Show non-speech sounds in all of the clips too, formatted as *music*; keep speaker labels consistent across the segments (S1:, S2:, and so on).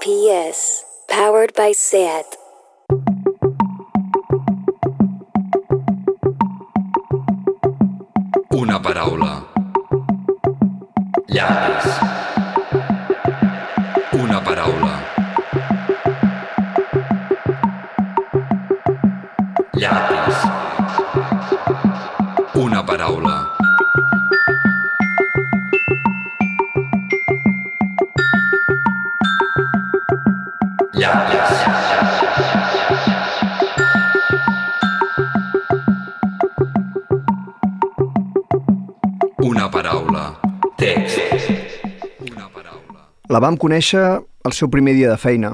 S1: PS. Powered by SAT.
S2: Una paraula. Llapis.
S3: La vam conèixer el seu primer dia de feina,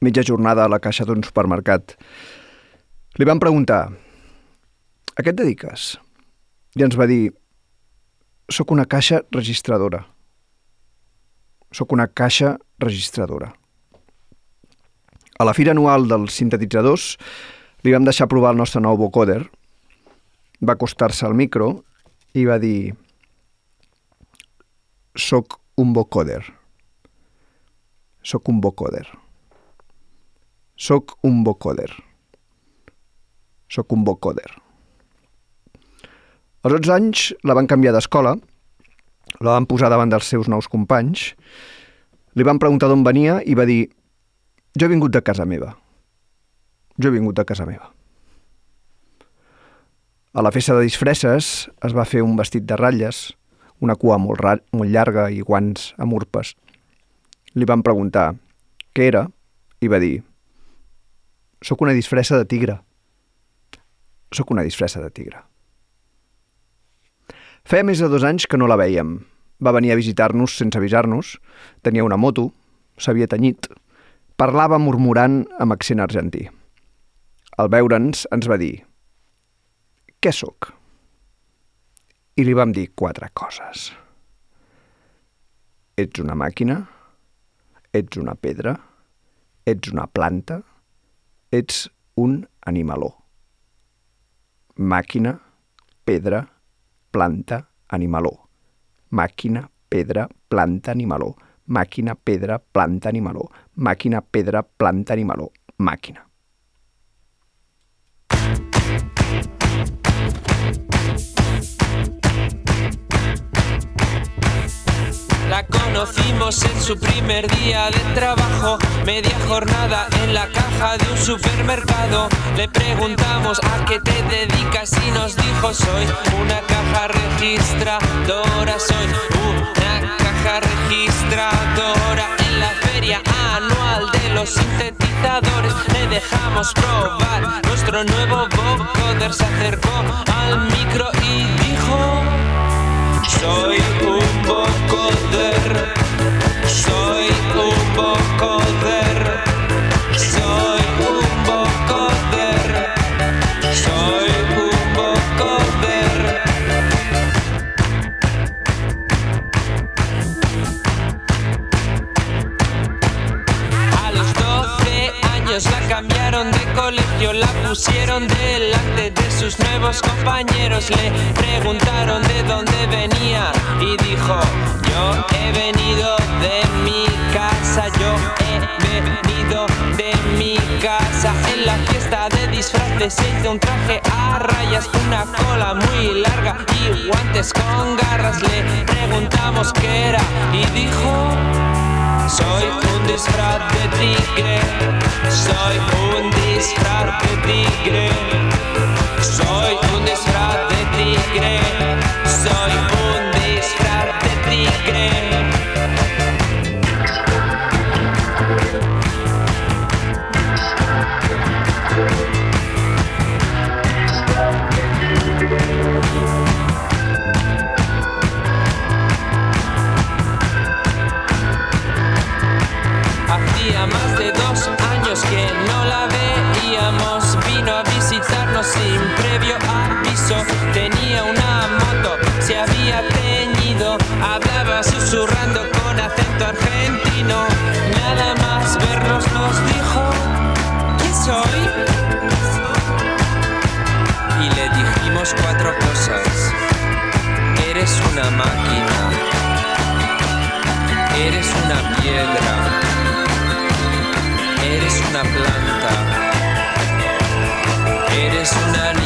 S3: mitja jornada a la caixa d'un supermercat. Li vam preguntar, a què et dediques? I ens va dir, sóc una caixa registradora. Sóc una caixa registradora. A la fira anual dels sintetitzadors li vam deixar provar el nostre nou vocoder. Va acostar-se al micro i va dir Soc un vocoder. Soc un vocoder. Soc un vocoder. Soc un vocoder. Als 11 anys la van canviar d'escola, la van posar davant dels seus nous companys, li van preguntar d'on venia i va dir jo he vingut de casa meva. Jo he vingut de casa meva. A la festa de disfresses es va fer un vestit de ratlles, una cua molt, molt llarga i guants amb urpes. Li van preguntar què era i va dir «Soc una disfressa de tigre. Soc una disfressa de tigre». Feia més de dos anys que no la veiem. Va venir a visitar-nos sense avisar-nos. Tenia una moto, s'havia tenyit. Parlava murmurant amb accent argentí. Al veure'ns ens va dir «Què sóc?» I li vam dir quatre coses. Ets una màquina, ets una pedra, ets una planta, ets un animaló. Màquina, pedra, planta, animaló. Màquina, pedra, planta, animaló. Màquina, pedra, planta, animaló. Màquina, pedra, planta, animaló. Màquina.
S4: Conocimos en su primer día de trabajo, media jornada en la caja de un supermercado. Le preguntamos a qué te dedicas y nos dijo soy una caja registradora, soy una caja registradora en la feria anual de los sintetizadores. Le dejamos probar nuestro nuevo vocoder, se acercó al micro y dijo... Soy un vocoder, soy un vocoder, soy un vocoder, soy un vocoder. A los 12 años la cambiaron de colegio, la pusieron delante de sus nuevos compañeros. Le preguntaron de dónde venía y dijo, yo he venido de mi casa, yo he venido de mi casa. En la fiesta de disfraces se un traje a rayas, una cola muy larga y guantes con garras. Le preguntamos qué era y dijo... Soy un disfraz de tigre, soy un disfraz de tigre, soy un disfraz de tigre, soy un disfraz de tigre. una máquina, eres una piedra, eres una planta, eres una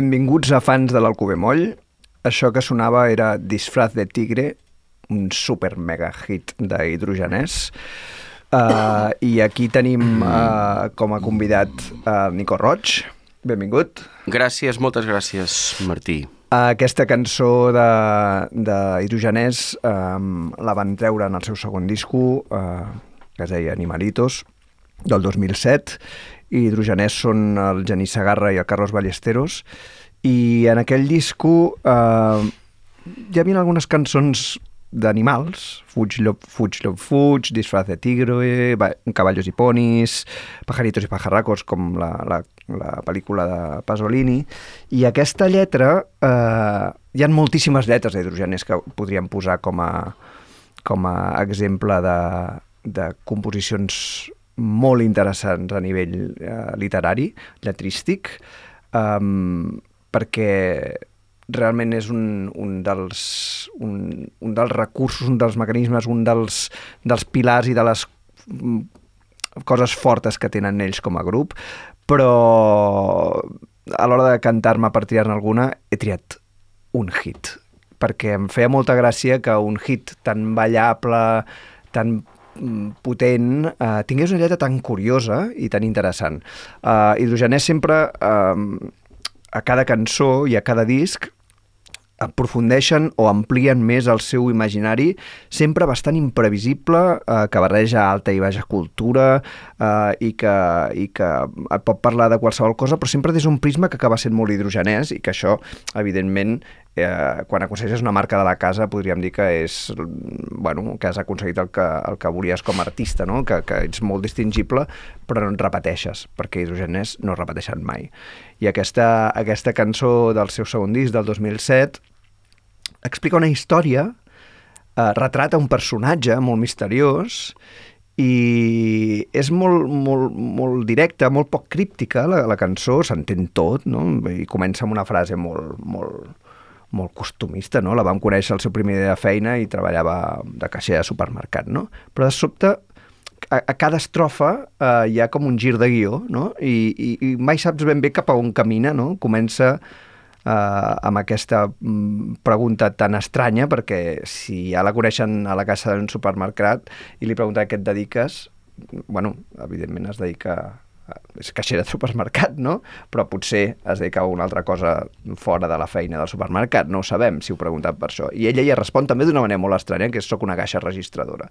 S3: Benvinguts a fans de l'Alcover Moll. Això que sonava era Disfraz de Tigre, un super mega hit d'hidrogenès. Uh, I aquí tenim uh, com a convidat uh, Nico Roig. Benvingut.
S5: Gràcies, moltes gràcies, Martí.
S3: Aquesta cançó de, de Hidrogenès um, la van treure en el seu segon disco, uh, que es deia Animalitos, del 2007, i Hidrogenès són el Genís Sagarra i el Carlos Ballesteros, i en aquell disco uh, hi havia algunes cançons d'animals, Fuig, llop, fuig, llop, fuig, Disfraz de tigre, va- Caballos i ponis, Pajaritos i pajarracos, com la, la, la pel·lícula de Pasolini, i aquesta lletra, eh, hi ha moltíssimes lletres d'hidrogenes que podríem posar com a, com a exemple de, de composicions molt interessants a nivell eh, literari, lletrístic, um, perquè realment és un, un, dels, un, un dels recursos, un dels mecanismes, un dels, dels pilars i de les mm, coses fortes que tenen ells com a grup, però a l'hora de cantar-me per triar-ne alguna he triat un hit, perquè em feia molta gràcia que un hit tan ballable, tan potent, eh, tingués una lletra tan curiosa i tan interessant. Eh, Hidrogenès sempre, eh, a cada cançó i a cada disc, aprofundeixen o amplien més el seu imaginari, sempre bastant imprevisible, eh, que barreja alta i baixa cultura eh, i, que, i que pot parlar de qualsevol cosa, però sempre des d'un prisma que acaba sent molt hidrogenès i que això, evidentment, eh, quan aconsegueixes una marca de la casa podríem dir que és bueno, que has aconseguit el que, el que volies com a artista, no? que, que ets molt distingible però no et repeteixes, perquè hidrogenès no es repeteixen mai. I aquesta, aquesta cançó del seu segon disc, del 2007, explica una història, eh, retrata un personatge molt misteriós i és molt, molt, molt directa, molt poc críptica la, la cançó, s'entén tot, no? I comença amb una frase molt, molt, molt costumista, no? La vam conèixer el seu primer dia de feina i treballava de caixer de supermercat, no? Però de sobte a, a cada estrofa eh, hi ha com un gir de guió, no? I, i, i mai saps ben bé cap a on camina, no? Comença eh, amb aquesta mm, pregunta tan estranya, perquè si ja la coneixen a la casa d'un supermercat i li pregunta a què et dediques, bueno, evidentment es dedica és caixera de supermercat, no? Però potser es dedica a una altra cosa fora de la feina del supermercat, no ho sabem si ho preguntat per això. I ella ja respon també d'una manera molt estranya, que és soc una caixa registradora.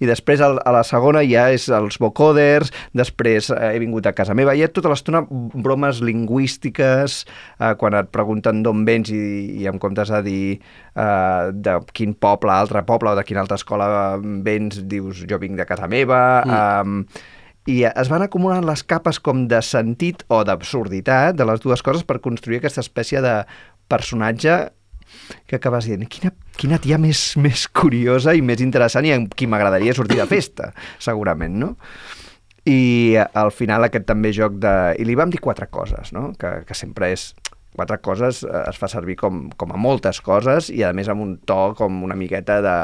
S3: I després a la segona ja és els vocoders, després eh, he vingut a casa meva, hi ha tota l'estona bromes lingüístiques, eh, quan et pregunten d'on vens i, i en comptes de dir eh, de quin poble, altre poble o de quina altra escola vens, dius jo vinc de casa meva... Mm. Eh, i es van acumulant les capes com de sentit o d'absurditat de les dues coses per construir aquesta espècie de personatge que acabes dient, quina, quina tia més, més curiosa i més interessant i amb qui m'agradaria sortir de festa, segurament, no? I al final aquest també joc de... I li vam dir quatre coses, no? Que, que sempre és... Quatre coses eh, es fa servir com, com a moltes coses i a més amb un to com una miqueta de,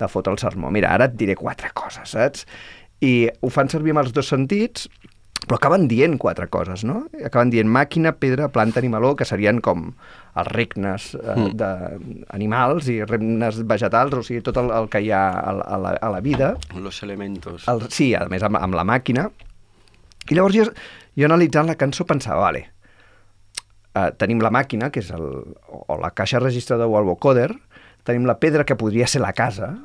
S3: de fotre el sermó. Mira, ara et diré quatre coses, saps? I ho fan servir amb els dos sentits, però acaben dient quatre coses, no? Acaben dient màquina, pedra, planta, animaló, que serien com els regnes eh,
S5: Mm.
S3: d'animals i regnes vegetals, o sigui, tot el, el que hi ha a, la- a, la, a la vida.
S5: Los elementos.
S3: El, sí, a més, amb, amb la màquina. I llavors jo, jo analitzant la cançó pensava, vale, eh, tenim la màquina, que és el, o la caixa registradora o el vocoder, tenim la pedra, que podria ser la casa,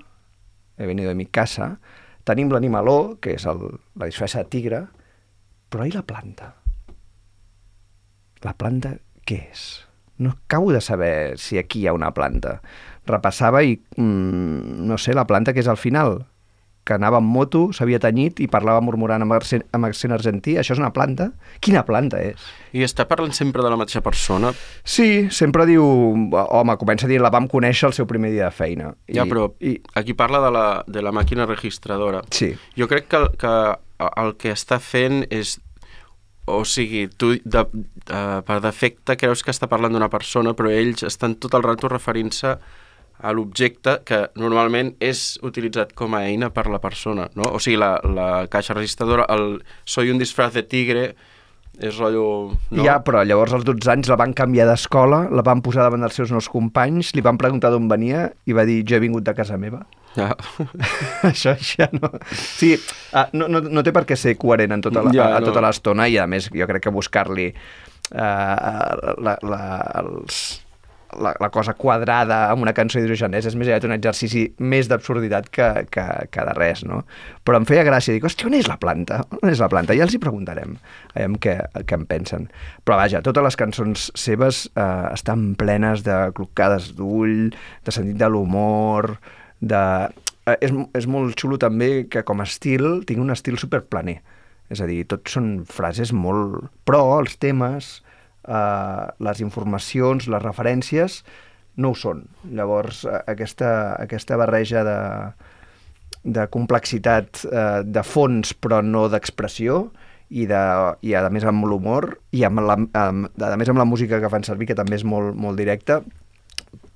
S3: he venido de mi casa, tenim l'animaló, que és el, la disfressa de tigre, però i la planta? La planta què és? No acabo de saber si aquí hi ha una planta. Repassava i, mm, no sé, la planta que és al final, que anava amb moto, s'havia tenyit i parlava murmurant amb accent, amb accent argentí. Això és una planta? Quina planta és?
S5: I està parlant sempre de la mateixa persona.
S3: Sí, sempre diu... Home, comença dient la vam conèixer el seu primer dia de feina.
S5: Ja, però
S3: I,
S5: aquí parla de la, de la màquina registradora.
S3: sí,
S5: Jo crec que, que el que està fent és o sigui, tu de, de, per defecte creus que està parlant d'una persona, però ells estan tot el rato referint-se a l'objecte que normalment és utilitzat com a eina per la persona, no? O sigui, la, la caixa registradora, el soy un disfraz de tigre, És rotllo...
S3: No? Ja, però llavors als 12 anys la van canviar d'escola, la van posar davant dels seus nous companys, li van preguntar d'on venia i va dir jo he vingut de casa meva.
S5: Ja. *laughs*
S3: Això ja no... Sí, ah, no, no, no té per què ser coherent en tota la,
S5: Ja,
S3: a, a
S5: no.
S3: tota l'estona i a més jo crec que buscar-li eh, la, la, els, la, la cosa quadrada amb una cançó hidrogenès és més aviat un exercici més d'absurditat que, que, que de res, no? Però em feia gràcia, dic, hòstia, on és la planta? On és la planta? Ja els hi preguntarem, aviam què, què en pensen. Però vaja, totes les cançons seves eh, estan plenes de clocades d'ull, de sentit de l'humor, de... Eh, és, és molt xulo també que com a estil tingui un estil superplaner. És a dir, tot són frases molt... Però els temes, eh, les informacions, les referències, no ho són. Llavors, eh, aquesta, aquesta barreja de, de complexitat eh, de fons però no d'expressió i, de, i a més amb l'humor i amb la, amb, a més amb la música que fan servir que també és molt, molt directa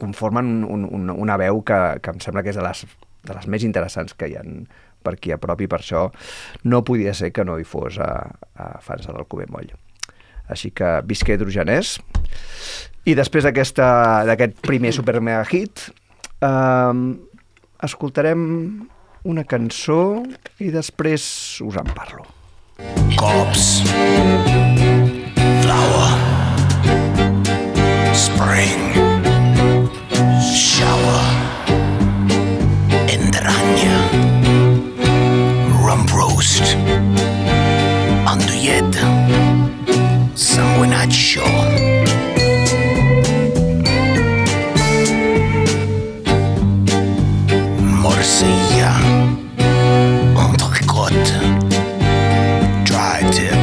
S3: conformen un, un, una veu que, que em sembla que és de les, de les més interessants que hi ha per aquí a prop i per això no podia ser que no hi fos a, a fans de l'Alcover Moll. Així que visca hidrogenès. I després d'aquest primer super mega hit, eh, escoltarem una cançó i després us en parlo.
S6: Corpse. Flower. Spring. Shower. Endraña. Rump roast. and we're not sure. Morcilla, entrecôte, dry tip.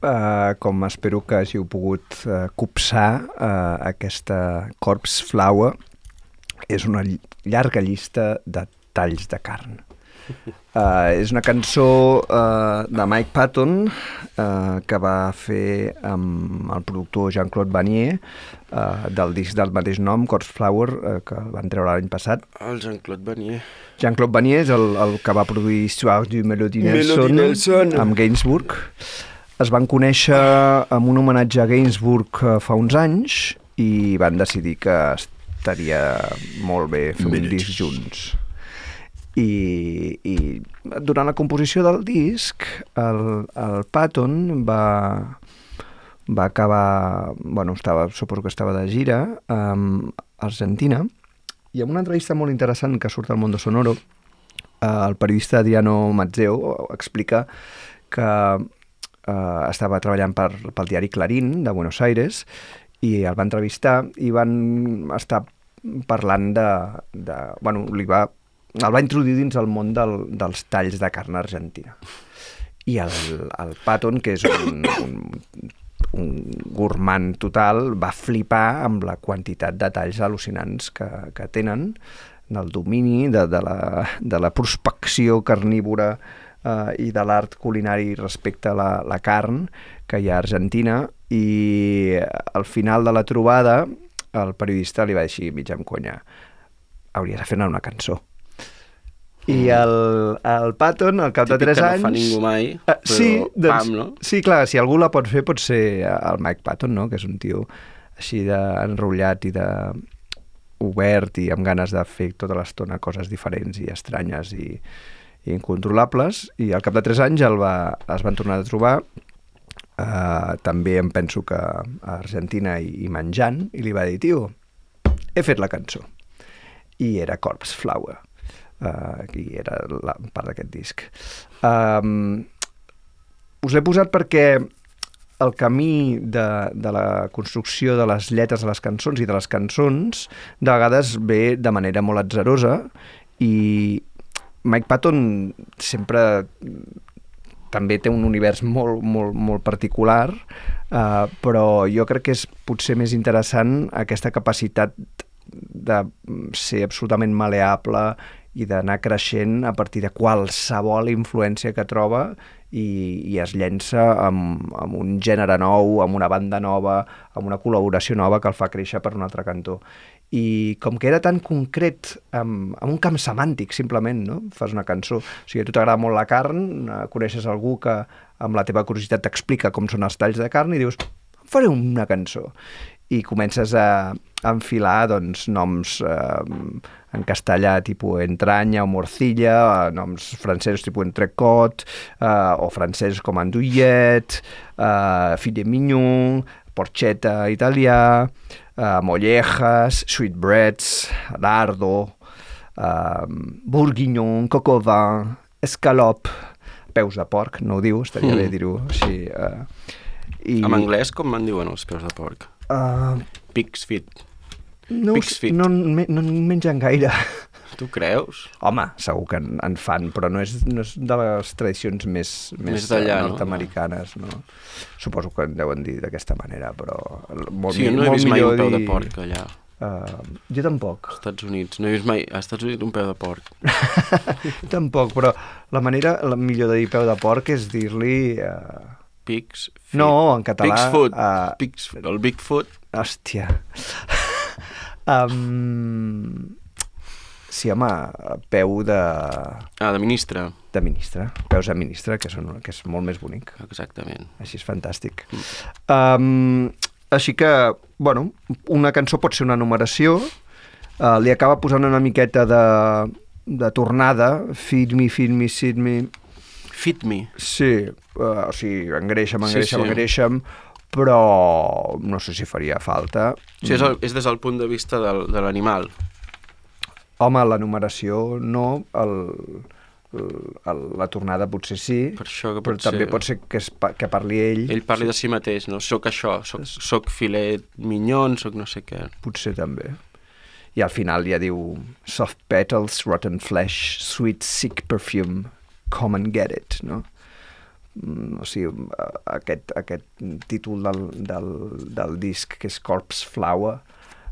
S3: Uh, com espero que hàgiu pogut uh, copsar, uh, aquesta Corpse Flower és una llarga llista de talls de carn. Uh, *laughs* és una cançó uh, de Mike Patton uh, que va fer amb el productor Jean-Claude Vanier uh, del disc del mateix nom, Corpse Flower, uh, que el van treure l'any passat.
S5: El Jean-Claude Vanier.
S3: Jean-Claude Vanier és el, el que va produir Soir du Melody Nelson,
S5: Melody Nelson.
S3: amb Gainsbourg. Es van conèixer amb un homenatge a Gainsbourg eh, fa uns anys i van decidir que estaria molt bé fer un disc junts. I, i durant la composició del disc, el, el Patton va, va acabar, bueno, estava, suposo que estava de gira a Argentina, i en una entrevista molt interessant que surt al Mondo Sonoro, eh, el periodista Adriano Mazzeo explica que eh, estava treballant per, pel diari Clarín de Buenos Aires i el va entrevistar i van estar parlant de... de bueno, li va, el va introduir dins el món del, dels talls de carn argentina. I el, el Patton, que és un, un, un gourmand total, va flipar amb la quantitat de talls al·lucinants que, que tenen, del domini, de, de, la, de la prospecció carnívora eh, i de l'art culinari respecte a la, la carn que hi ha a Argentina i al final de la trobada el periodista li va dir mig amb conya, hauries de fer una cançó. I el, el Patton, al cap de
S5: Típic
S3: 3
S5: que
S3: anys...
S5: no fa ningú mai,
S3: Eh,
S5: però
S3: sí, doncs,
S5: pam, no?
S3: Sí, clar, si algú la pot fer pot ser el Mike Patton, no? que és un tio així d'enrotllat i de obert i amb ganes de fer tota l'estona coses diferents i estranyes i incontrolables i al cap de 3 anys el va, es van tornar a trobar uh, també em penso que a Argentina i, i menjant i li va dir, tio, he fet la cançó. I era Corpse Flower uh, i era la part d'aquest disc. Um, us l'he posat perquè el camí de, de la construcció de les lletres de les cançons i de les cançons de vegades ve de manera molt atzerosa i Mike Patton sempre també té un univers molt, molt, molt particular, uh, però jo crec que és potser més interessant aquesta capacitat de ser absolutament maleable i d'anar creixent a partir de qualsevol influència que troba i, i es llença amb, amb un gènere nou, amb una banda nova, amb una col·laboració nova que el fa créixer per un altre cantó. I com que era tan concret, amb, amb un camp semàntic, simplement, no? fas una cançó. O sigui, a tu t'agrada molt la carn, eh, coneixes algú que amb la teva curiositat t'explica com són els talls de carn i dius, faré una cançó i comences a enfilar doncs, noms eh, en castellà tipus entranya o morcilla, eh, noms francesos tipus entrecot, eh, o francesos com andouillet, eh, filet mignon, porchetta italià, eh, mollejas, sweetbreads, lardo, eh, bourguignon, au vin, escalop, peus de porc, no ho diu, estaria
S5: Mm.
S3: bé dir-ho així. Eh, i,
S5: En anglès com en diuen els peus de porc?
S3: Uh,
S5: Pig's feet.
S3: no,
S5: Pig's feet.
S3: no, me- no en mengen gaire.
S5: Tu creus?
S3: Home, segur que en, en fan, però no és, no és de les tradicions més, més,
S5: Més
S3: eh,
S5: no?
S3: nord-americanes. No? Suposo que en deuen dir d'aquesta manera, però molt,
S5: sí, no he
S3: molt
S5: vist mai un peu de
S3: dir-
S5: porc allà.
S3: Uh, jo tampoc,
S5: Als Estats Units. No he vist mai als Estats Units un peu de porc. *laughs*
S3: tampoc, però la manera la millor de dir peu de porc és dir-li... Uh,
S5: Pigs feet.
S3: No, en català,
S5: Pig's foot.
S3: eh,
S5: Pig's, el Bigfoot.
S3: hòstia. *laughs* um, sí, home, peu de,
S5: Ah, de ministre.
S3: de ministre, peus de ministre, que, són, que és molt més bonic.
S5: Exactament.
S3: Així és fantàstic. Um, així que, bueno, una cançó pot ser una numeració, uh, li acaba posant una miqueta de, de tornada, feed me, feed me, feed me,
S5: Fit me.
S3: sí, uh, o sigui, engreixa'm,
S5: Sí,
S3: engreixa'm,
S5: sí.
S3: engreixa'm, però no sé si faria falta.
S5: Sigui, és, el, és des del punt de vista del, de l'animal.
S3: Home, la numeració no, el, el, la tornada potser sí,
S5: Per això que
S3: però
S5: pot
S3: també
S5: ser-
S3: pot ser que, es, que parli ell.
S5: Ell parli de si mateix, no? Soc això, soc, soc filet mignon, soc no sé què.
S3: Potser també. I al final ja diu soft petals, rotten flesh, sweet sick perfume, come and get it, no? Mm, O sigui, aquest, aquest títol del, del, del disc, que és Corpse Flower,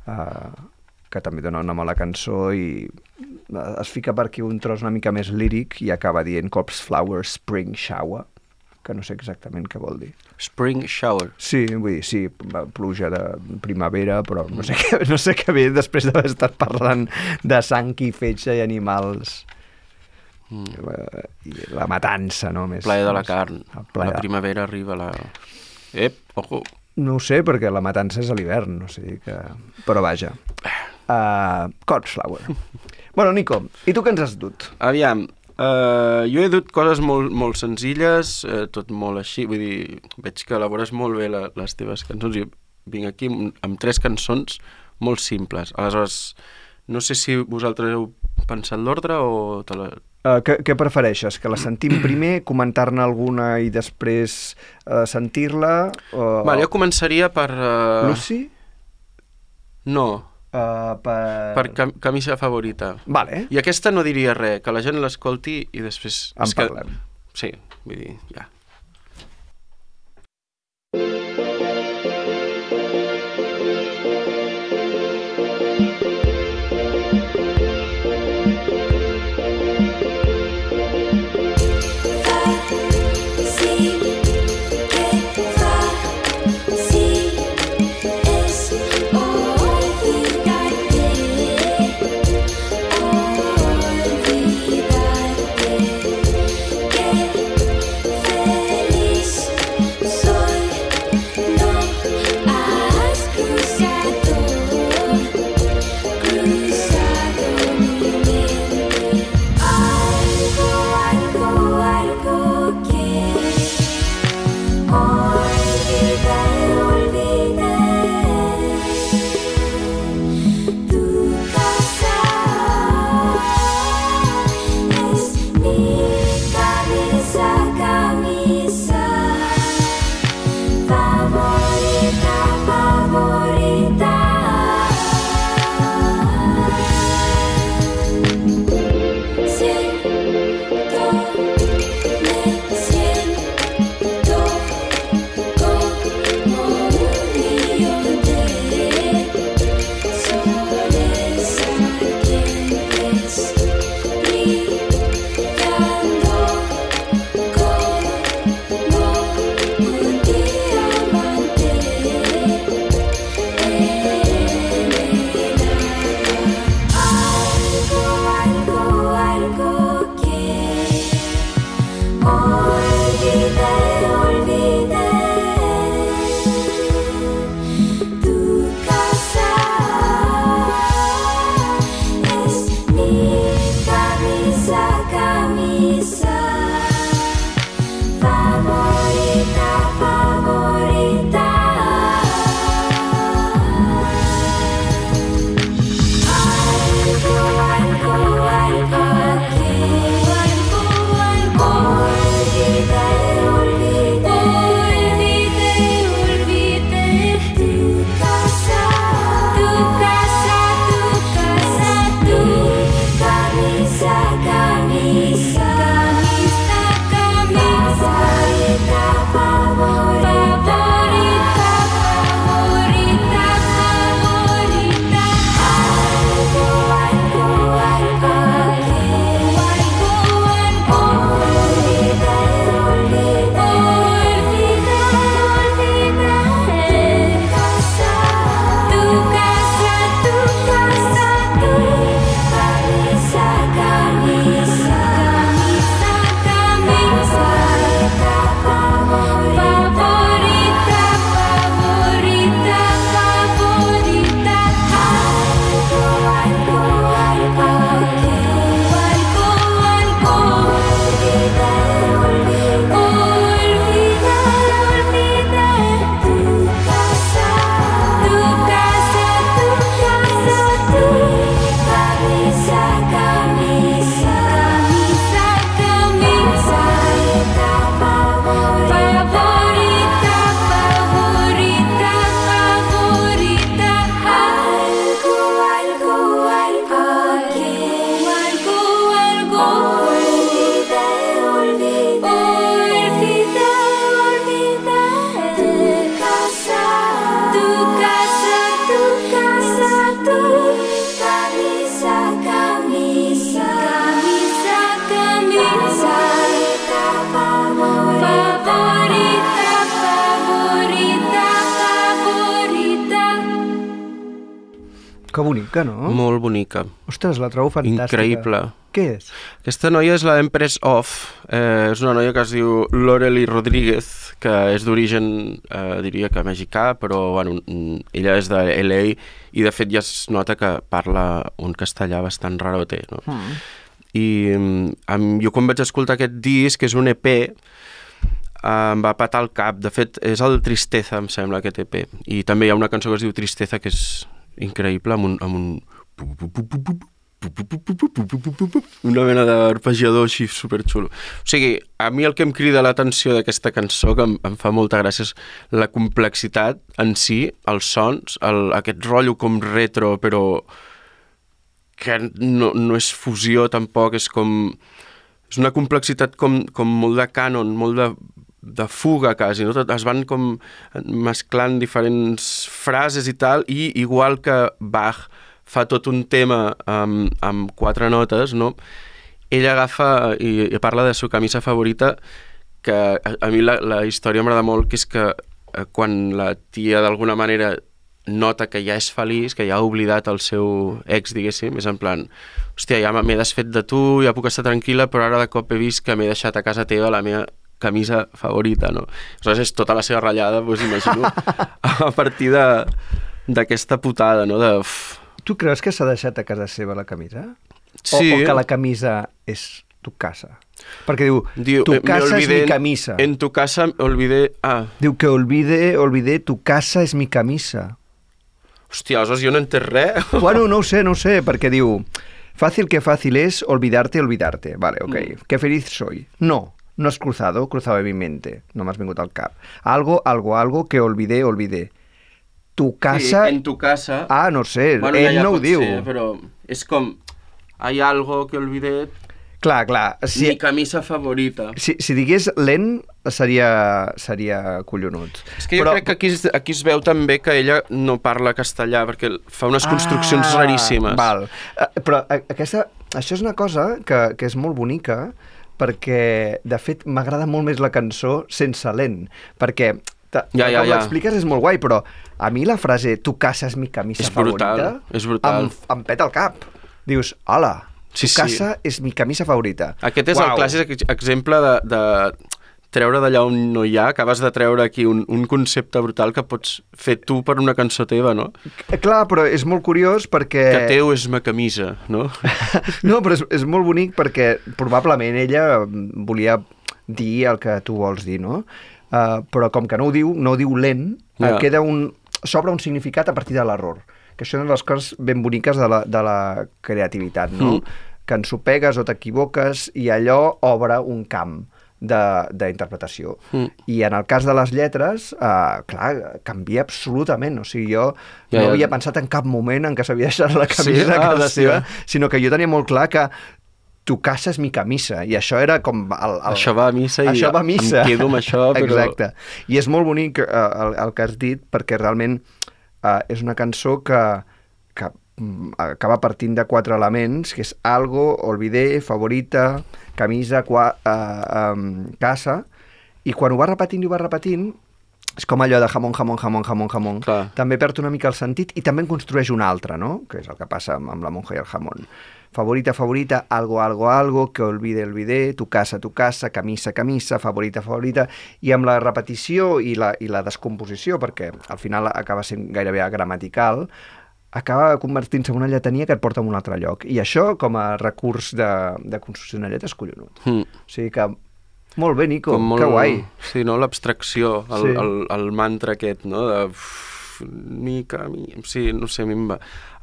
S3: eh, que també dona nom a la cançó i eh, es fica per aquí un tros una mica més líric i acaba dient Corpse Flower Spring Shower, que no sé exactament què vol dir.
S5: Spring shower.
S3: Sí, vull dir, sí, pluja de primavera, però no sé què, no sé què ve després d'haver estat parlant de sang i fetge i animals. Mm. I la matança, no? Més,
S5: Plaer de la carn. La primavera arriba la... Ep, ojo.
S3: No ho sé, perquè la matança és a l'hivern, no sé que... Però vaja. Uh, Corpse Flower. Bueno, Nico, i tu què ens has dut?
S7: Aviam, uh, jo he dut coses molt, molt senzilles, uh, tot molt així, vull dir, veig que elabores molt bé la, les teves cançons. Jo vinc aquí amb, amb tres cançons molt simples. Aleshores, no sé si vosaltres heu pensat l'ordre o... Te la...
S3: Uh, què, què prefereixes? Que la sentim *clears throat* primer, comentar-ne alguna i després uh, sentir-la? Uh,
S7: Vale, jo començaria per... Uh,
S3: Lucy?
S7: No,
S3: Uh, per...
S7: per cam camisa favorita.
S3: Vale.
S7: I aquesta no diria res, que la gent l'escolti i després...
S3: En
S7: és que-
S3: parlem.
S7: Sí, vull dir, ja.
S8: Que
S3: bonica, no?
S7: Molt bonica.
S3: Ostres, la trobo fantàstica.
S7: Increïble.
S3: Què és?
S5: Aquesta noia és la Empress of, eh, és una noia que es diu Lorely Rodríguez, que és d'origen, eh, diria que mexicà, però bueno, mm, ella és de LA i de fet ja es nota que parla un castellà bastant rarote, no? Mm. I em, jo quan vaig escoltar aquest disc, que és un EP, eh, em va patar el cap. De fet, és el Tristeza, em sembla, aquest EP. I també hi ha una cançó que es diu Tristeza, que és increïble, amb un... Amb un una mena d'arpeggiador així superxulo. O sigui, a mi el que em crida l'atenció d'aquesta cançó, que em, em fa molta gràcia, és la complexitat en si, els sons, el, aquest rotllo com retro, però que no, no és fusió tampoc, és com... És una complexitat com, com molt de canon, molt de, de fuga quasi, no? Es van com mesclant diferents frases i tal, i igual que Bach fa tot un tema amb, amb quatre notes, no? Ella agafa i, i parla de la seva camisa favorita, que a, a mi la, la història m'agrada molt, que és que eh, quan la tia d'alguna manera nota que ja és feliç, que ja ha oblidat el seu ex, diguéssim, és en plan, hòstia, ja m'he desfet de tu, ja puc estar tranquil·la, però ara de cop he vist que m'he deixat a casa teva la meva camisa favorita, no? Aleshores és tota la seva ratllada, doncs imagino, *laughs* a partir de- d'aquesta putada, no? De,
S3: Tu creus que s'ha deixat a casa seva la camisa?
S5: Sí.
S3: O, o que la camisa és tu casa? Perquè diu,
S5: Diu,
S3: tu
S5: eh,
S3: casa és
S5: olvidé
S3: mi camisa.
S5: En tu casa olvidé... Ah,
S3: Diu que olvide, olvide, tu casa és mi camisa.
S5: hòstia, aleshores jo no entès res. *laughs*
S3: Bueno, no ho sé, no ho sé, perquè diu, fácil que fácil es olvidarte, olvidarte. Vale, ok.
S5: Mm.
S3: Qué feliz soy. No, no has cruzado, cruzado en mi mente. No m'has vingut al cap. Algo, algo, algo que olvidé, olvidé. Tu casa...
S5: Sí, en tu casa...
S3: Ah, no sé,
S5: Bueno,
S3: ell
S5: ja,
S3: no ho diu.
S5: Ser, però és com... Hay algo que olvidé...
S3: Clar, clar. Si,
S5: Mi camisa favorita.
S3: si, si digués lent, seria, seria collonut.
S5: És que jo Però... crec que aquí es, aquí es veu també que ella no parla castellà, perquè fa unes construccions raríssimes.
S3: Ah, Val. Eh, Però aquesta, això és una cosa que, que és molt bonica perquè, de fet, m'agrada molt més la cançó sense lent, perquè
S5: Ja, ja,
S3: com
S5: ja.
S3: l'expliques és molt guai, però a mi la frase tu casa és mi camisa
S5: És brutal,
S3: favorita
S5: és brutal.
S3: Em, em peta el cap. Dius, hola,
S5: Sí,
S3: tu
S5: sí.
S3: casa és mi camisa favorita.
S5: Aquest és
S3: Uau.
S5: el clàssic ex- exemple de, de treure d'allà on no hi ha, acabes de treure aquí un, un concepte brutal que pots fer tu per una cançó teva, no?
S3: Eh, Clar, però és molt curiós perquè...
S5: Que teu és ma camisa, no? *laughs*
S3: No, però és, és molt bonic perquè probablement ella volia dir el que tu vols dir, no? Uh, però com que no ho diu, no ho diu lent,
S5: Ja.
S3: uh, queda un... s'obre un significat a partir de l'error. Que això és una de les coses ben boniques de la, de la creativitat, no?
S5: Mm.
S3: Que ensopegues o t'equivoques i allò obre un camp d'interpretació.
S5: Mm.
S3: I en el cas de les lletres, uh, clar, canvia absolutament. O sigui, jo
S5: Ja,
S3: no
S5: ja.
S3: havia pensat en cap moment en què s'havia deixat la
S5: Sí?
S3: camisa a
S5: Ah,
S3: casa
S5: hòstia.
S3: seva, sinó que jo tenia molt clar que tu casa és mi camisa, i això era com... El, el...
S5: Això va a missa i
S3: això va a
S5: em
S3: missa.
S5: quedo amb això, *laughs* però-
S3: Exacte. I és molt bonic eh, el, el que has dit, perquè realment eh, és una cançó que, que acaba partint de quatre elements, que és algo, olvidé, favorita, camisa, qua, eh, um, casa, i quan ho va repetint i ho va repetint, és com allò de jamón, jamón, jamón, jamón, jamón.
S5: Clar.
S3: També perd una mica el sentit i també en construeix un altre, no? Que és el que passa amb, amb la monja i el jamón. Favorita, favorita, algo, algo, algo, que olvide, olvidé, tu casa, tu casa, camisa, camisa, favorita, favorita, i amb la repetició i la, i la descomposició, perquè al final acaba sent gairebé gramatical, acaba convertint-se en una lletania que et porta a un altre lloc. I això, com a recurs de, de construcció d'una lletra, és collonut.
S5: Mm.
S3: O sigui que, molt bé, Nico,
S5: molt,
S3: que guai.
S5: Sí, no? L'abstracció, el,
S3: sí.
S5: el, el mantra aquest, no? De... uf, mica, mi... Sí, no sé, a mi em, va,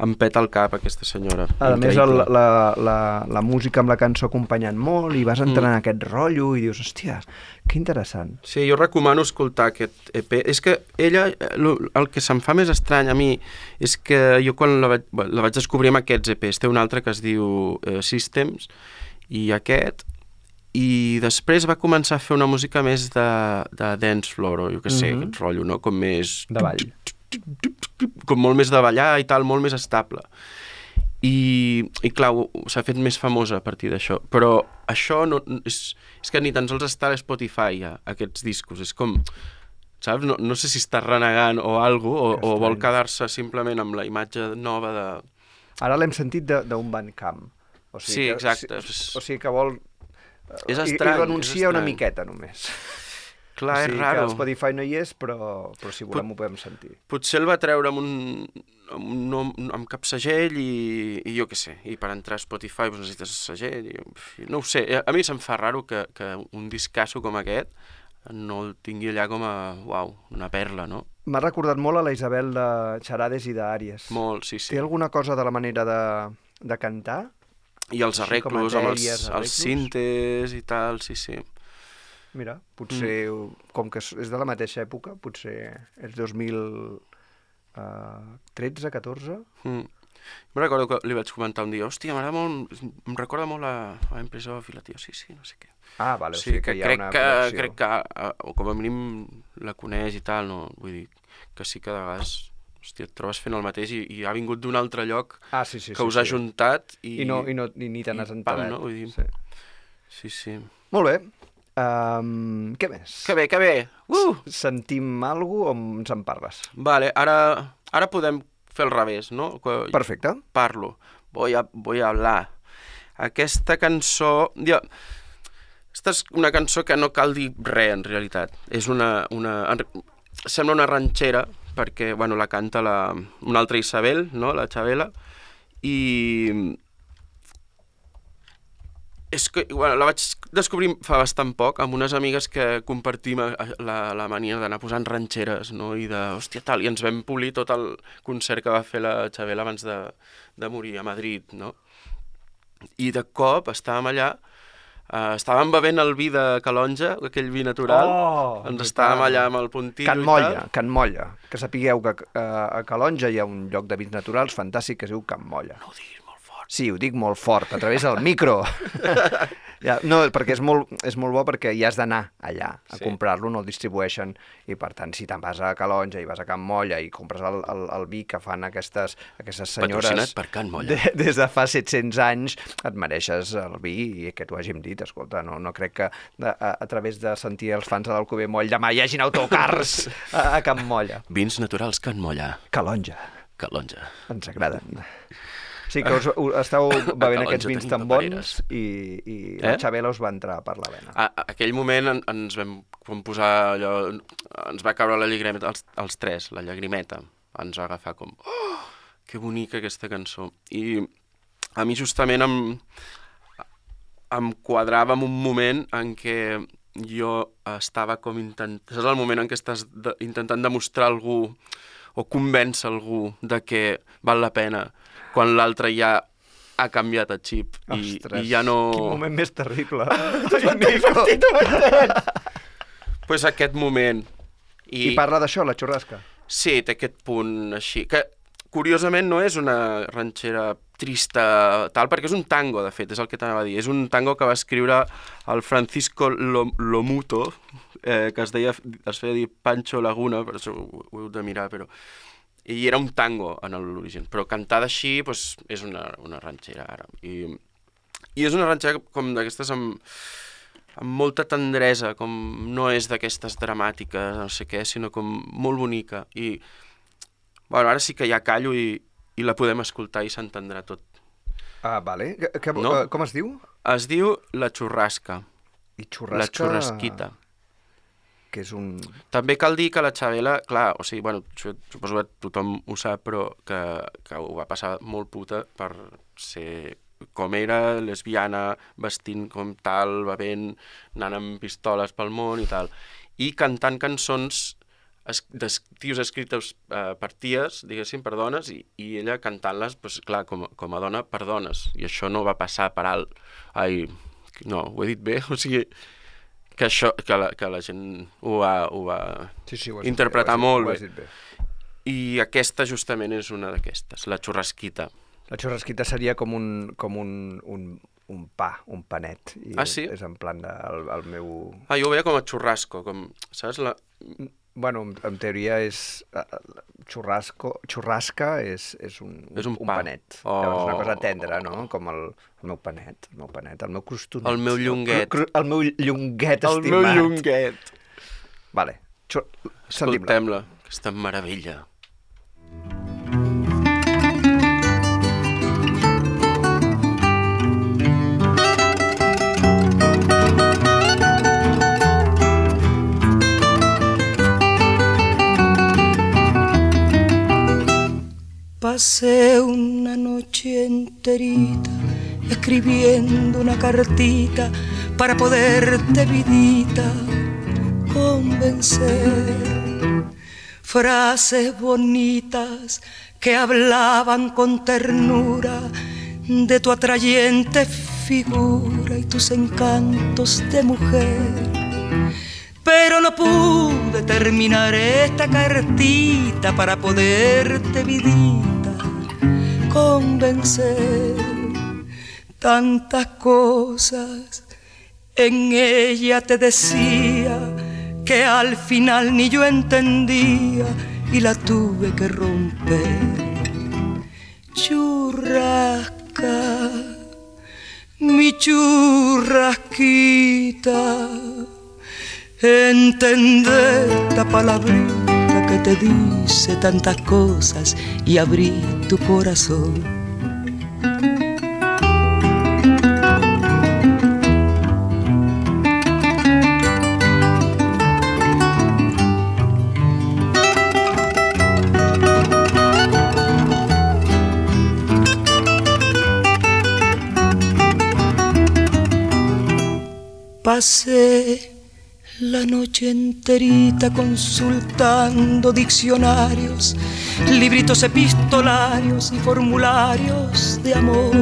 S5: em peta el cap aquesta senyora.
S3: A més, el, la, la, la música amb la cançó acompanyant molt i vas entrant en aquest rotllo i dius, hòstia, que interessant.
S5: Sí, jo recomano escoltar aquest EP. És que ella, el que se'm fa més estrany a mi és que jo quan la vaig, la vaig descobrir amb aquests EPs, té un altre que es diu eh, Systems, i aquest, i després va començar a fer una música més de, de dance floor, o jo què sé,
S3: Mhm.
S5: aquest rotllo, no? Com més...
S3: De ball.
S5: Com molt més de ballar i tal, molt més estable. I, i clar, s'ha fet més famosa a partir d'això. Però això no, és, és que ni tan sols està a Spotify, ja, aquests discos. És com, saps? No, no sé si està renegant o alguna o, o vol quedar-se simplement amb la imatge nova de...
S3: Ara l'hem sentit de- d'un Bandcamp. O
S5: Sí, exacte.
S3: O sigui que vol...
S5: És
S3: i-
S5: estrany,
S3: I
S5: és
S3: renuncia una
S5: estrany.
S3: miqueta, només.
S5: Clar,
S3: o
S5: és
S3: sigui
S5: raro.
S3: que Spotify no hi és, però, però si volem ho podem sentir.
S5: Potser el va treure amb un, amb, un nom, amb cap segell i, i jo què sé, i per entrar a Spotify doncs necessites segell, i, no ho sé, a mi se'm fa raro que, que un discasso com aquest no el tingui allà com a, uau, una perla, no?
S3: M'ha recordat molt a la Isabel de Xarades i d'Àries.
S5: Molt, sí,
S3: Té
S5: sí.
S3: alguna cosa de la manera de, de cantar?
S5: I els arreglos amb els, els cintes i tal, sí, sí.
S3: Mira, potser,
S5: Mm.
S3: com que és de la mateixa època, potser és 2013, 14...
S5: Mm. Me'n recordo que li vaig comentar un dia, hòstia, m'agrada molt, em recorda molt a, a Empresa Fila, tio, sí, sí, no sé què.
S3: Ah, vale, o
S5: sí,
S3: sigui
S5: que,
S3: que, hi ha
S5: crec
S3: una
S5: que,
S3: connexió.
S5: crec que, eh, o com a mínim la coneix i tal, no? Vull dir, que sí que de vegades, hòstia, et trobes fent el mateix i, i ha vingut d'un altre lloc
S3: Ah, sí, sí,
S5: que
S3: sí,
S5: us ha
S3: sí.
S5: juntat i...
S3: I, no, i, no, i ni te n'has enterat.
S5: no? Vull dir,
S3: Sí.
S5: sí, sí.
S3: Molt bé. Um, què més?
S5: Que bé, que bé! Uh!
S3: Sentim alguna o ens en parles?
S5: Vale, ara, ara podem fer el revés, no? Que
S3: Perfecte.
S5: parlo. Voy a, voy a hablar. Aquesta cançó... Jo, aquesta és una cançó que no cal dir res, en realitat. És una... una sembla una ranxera, perquè, bueno, la canta la, una altra Isabel, no?, la Xabela, i... És que, bueno, la vaig descobrir fa bastant poc amb unes amigues que compartim eh, la, la mania d'anar posant ranxeres, no?, i de, hòstia, tal, i ens vam polir tot el concert que va fer la Xabela abans de, de morir a Madrid, no? I de cop estàvem allà, eh, estàvem bevent el vi de Calonja, aquell vi natural,
S3: Oh,
S5: ens estàvem allà amb el puntillo
S3: Can
S5: i
S3: Molla,
S5: tal.
S3: Can Molla. Que sapigueu que eh, a Calonja hi ha un lloc de vins naturals fantàstic que es diu Can Molla.
S5: No ho diguis.
S3: Sí, ho dic molt fort, a través del micro. *laughs* ja, no, perquè és molt, és molt bo perquè hi has d'anar allà a
S5: Sí.
S3: comprar-lo, no el distribueixen, i per tant, si te'n vas a Calonja i vas a Can Molla i compres el, el, el vi que fan aquestes, aquestes senyores...
S5: Patrocinat per Can Molla.
S3: De, des de fa 700 anys et mereixes el vi i que t'ho hàgim dit, escolta, no, no crec que de, a, a través de sentir els fans de l'Alcover Moll demà hi hagin autocars a, a Can Molla.
S5: Vins naturals Can Molla,
S3: Calonja,
S5: Calonja.
S3: ens agraden. Sí, que us, us esteu *laughs* bevent aquests vins tan bons i, i la
S5: Eh?
S3: Xabela us va entrar per la vena.
S5: A, a aquell moment en, ens vam vam posar allò... Ens va caure la llagrimeta, els, els tres, la llagrimeta. Ens va agafar com... Oh, que bonica aquesta cançó. I a mi justament em, em quadrava en un moment en què jo estava com intent... És el moment en què estàs de, intentant demostrar a algú o convèncer algú de que val la pena quan l'altre ja ha canviat el xip i, i ja no...
S3: Quin moment més terrible. *laughs*
S5: pues aquest moment.
S3: I, I parla d'això, la xurrasca.
S5: Sí, té aquest punt així, que curiosament no és una ranxera trista, tal, perquè és un tango, de fet, és el que t'anava a dir. És un tango que va escriure el Francisco Lo- Lomuto, eh, que es deia, es feia dir Pancho Laguna, per això ho, ho heu de mirar, però... I era un tango en l'origen, però cantada així pues, és una, una ranxera ara. I, I és una ranxera com d'aquestes amb, amb molta tendresa, com no és d'aquestes dramàtiques, no sé què, sinó com molt bonica. I, bueno, ara sí que ja callo i, i la podem escoltar i s'entendrà tot.
S3: Ah, vale. Que, que,
S5: No.
S3: eh, com es diu?
S5: Es diu La Xurrasca,
S3: I xurrasca...
S5: La Xurrasquita.
S3: Que és un...
S5: També cal dir que la Xabela, clar, o sigui, bueno, suposo que tothom ho sap, però que, que ho va passar molt puta per ser com era, lesbiana, vestint com tal, bevent, anant amb pistoles pel món i tal. I cantant cançons es, des, tios escrites eh, per ties, diguéssim, per dones, i, i ella cantant-les, doncs, clar, com, com a dona per dones. I això no va passar per alt. Ai, no, ho he dit bé? *laughs* O sigui, que, això, que, la, que la gent ho va, ho va
S3: Sí, sí, ho has dit
S5: interpretar
S3: bé, ho has dit-
S5: molt
S3: ho
S5: bé.
S3: has dit bé.
S5: I aquesta justament és una d'aquestes, la xurrasquita.
S3: La xurrasquita seria com un, com un, un, un pa, un panet. I
S5: Ah, sí?
S3: És en plan de, el, el meu...
S5: Ah, jo ho veia com a xurrasco, com, saps? La...
S3: Bueno, en, en teoria és... eh, Xurrasco, xurrasca és, és un,
S5: És un
S3: un
S5: pa.
S3: panet.
S5: Oh.
S3: Llavors, és una cosa tendra, no? Com el, el meu panet, el meu panet, el meu crostonet.
S5: El meu llonguet.
S3: El, el meu llonguet
S5: El
S3: estimat.
S5: meu llonguet.
S3: Vale. Xur...
S5: Escoltem-la, aquesta meravella.
S9: Pasé una noche enterita escribiendo una cartita para poderte, vidita, convencer. Frases bonitas que hablaban con ternura de tu atrayente figura y tus encantos de mujer. Pero no pude terminar esta cartita para poderte, vidita, convencer. Tantas cosas en ella te decía que al final ni yo entendía y la tuve que romper. Churrasca, mi churrasquita, entender esta palabrita te dice tantas cosas y abrí tu corazón. Pasé la noche enterita consultando diccionarios, libritos epistolarios y formularios de amor.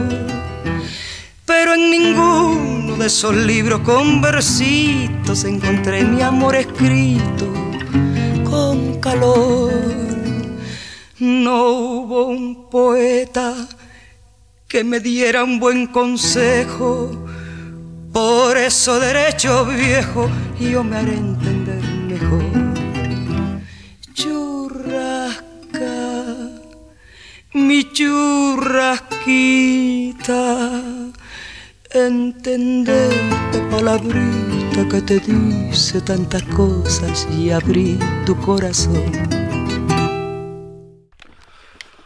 S9: Pero en ninguno de esos libros con versitos encontré mi amor escrito con calor. No hubo un poeta que me diera un buen consejo. Por eso derecho viejo yo me haré entender mejor. Churrasca, mi churrasquita, entender esta palabrita que te dice tantas cosas y abrí tu corazón.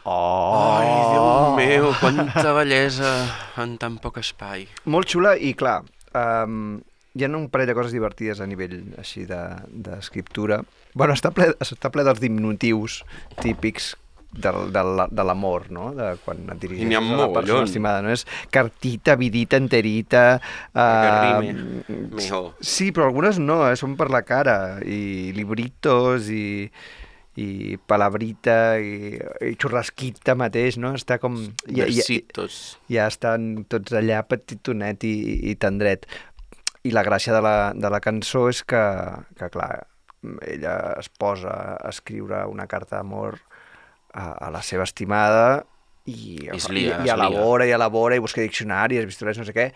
S5: Ai, Déu meu, quanta bellesa en tan poc espai.
S3: Molt xula i, clar, um, hi ha un parell de coses divertides a nivell així d'escriptura. De, bueno, està ple, està ple dels diminutius típics del, de la- de l'amor, no? De quan et dirigeixes a una persona estimada, no? És cartita, vidita, enterita...
S5: Que
S3: Uh. Sí, però algunes no, eh? són per la cara. I libritos i i palabrita i, i xurrasquita mateix, no? Està com... Ja, ja, ja estan tots allà petitonet i, i tendret. I la gràcia de la, de la cançó és que, que, clar, ella es posa a escriure una carta d'amor a, a la seva estimada i,
S5: I es
S3: i,
S5: lia,
S3: i
S5: es
S3: elabora i elabora i busca diccionaris, pistolets, no sé què,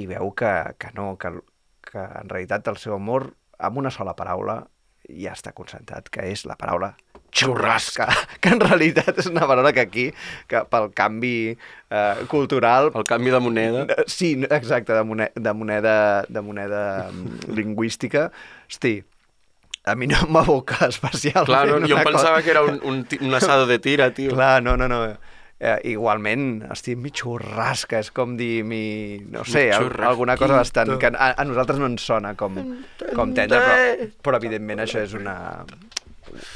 S3: i veu que, que no, que, que en realitat el seu amor, amb una sola paraula, ja està concentrat, que és la paraula xurrasca, *laughs* que en realitat és una paraula que aquí, que pel canvi eh, cultural...
S5: El canvi de moneda.
S3: Sí, exacte, de moneda, de moneda, de moneda mm, lingüística. Hosti, a mi no m'aboca *laughs* especialment
S5: Clar, no, jo em pensava
S3: cosa-
S5: que era un, un, un asado de tira, tio.
S3: Clar, no, no, no. Eh, igualment, hosti, mi xurrasca, és com dir mi... No sé, alguna cosa bastant... que a, a nosaltres no ens sona com, com tendre, però, però evidentment això és una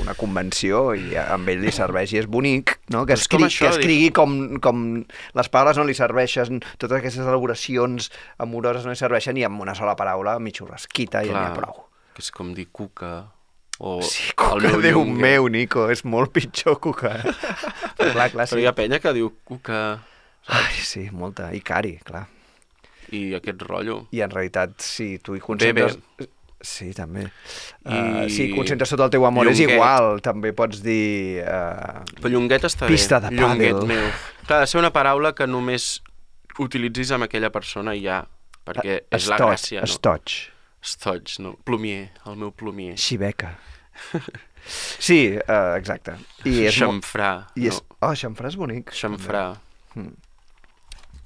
S3: una convenció i amb ell li serveix i és bonic no? que,
S5: És com
S3: escri,
S5: això,
S3: que escrigui com, com les paraules no li serveixen totes aquestes elaboracions amoroses no li serveixen i amb una sola paraula mi xurrasquita i ja n'hi ha prou.
S5: que és com dir cuca o
S3: Sí,
S5: el
S3: cuca,
S5: meu
S3: Déu
S5: llonguer.
S3: meu, Nico, és molt pitjor cuca. Eh? Però clar, clar,
S5: Però
S3: sí.
S5: hi ha penya que diu cuca
S3: Ai, sí, molta. I cari, clar.
S5: i aquest rotllo.
S3: I en realitat, si tu hi concentres...
S5: Bebe.
S3: Sí, també.
S5: I-
S3: Uh, si concentres tot el teu amor és
S5: Llonguet.
S3: igual. També pots dir... Uh,
S5: Però llonguet està
S3: Pista
S5: bé.
S3: de
S5: Llonguet
S3: pàdel.
S5: meu. Clar, ha de ser una paraula que només utilitzis amb aquella persona i ja, perquè és la
S3: estoig,
S5: gràcia, no?
S3: Estoig.
S5: Estoig, no? Plumier, el meu plumier.
S3: Xiveca. *laughs* Sí, uh, exacte. I és mo-
S5: Xamfrà,
S3: I és...
S5: no?
S3: Oh, xamfrà és bonic.
S5: Xamfrà,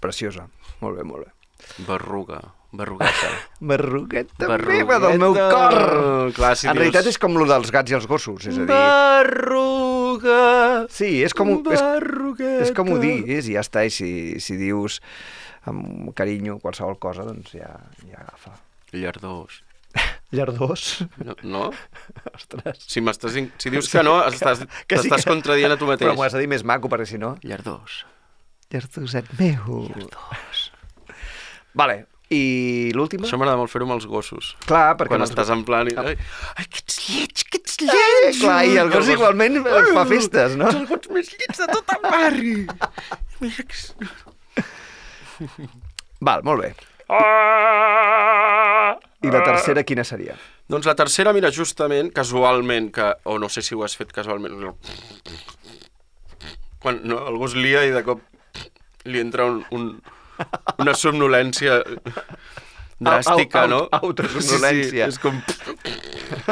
S3: Preciosa. Molt bé, molt bé.
S5: berruga, berrugueta. *laughs* Berrugueta.
S3: va del meu cor.
S5: Clar, si
S3: en
S5: dius-
S3: realitat és com lo dels gats i els gossos, és a dir...
S5: Berruga!
S3: Sí, és com, ho- és,
S5: Berrugueta.
S3: és com ho diguis i ja està. I si, si dius amb carinyo qualsevol cosa, doncs ja, ja agafa.
S5: Llardós.
S3: Llardós?
S5: No? no?
S3: Ostres.
S5: Si, in- si dius que no, estàs,
S3: Que sí
S5: t'estàs
S3: que-
S5: contradient a tu mateix.
S3: Però m'ho has de dir més maco, perquè si no...
S5: Llardós.
S3: Llardoset meu. Llardós. Vale, i l'última?
S5: Això m'agrada molt fer-ho amb els gossos.
S3: Clar, perquè...
S5: Quan estàs en plan... I... Ai, ai, que ets lleig, que ets
S3: Eh,
S5: lleig!
S3: clar, i el gos igualment fa festes, no?
S5: Ets el gos més lleig de tot el barri! *laughs* Que...
S3: Val, molt bé. I la tercera quina seria?
S5: Doncs la tercera, mira, justament, casualment, que, o no sé si ho has fet casualment, no. quan no, el gos lia i de cop li entra un, un, una somnolència *laughs* dràstica,
S3: Au- au-
S5: no?
S3: autosomnolència.
S5: Sí, sí, és com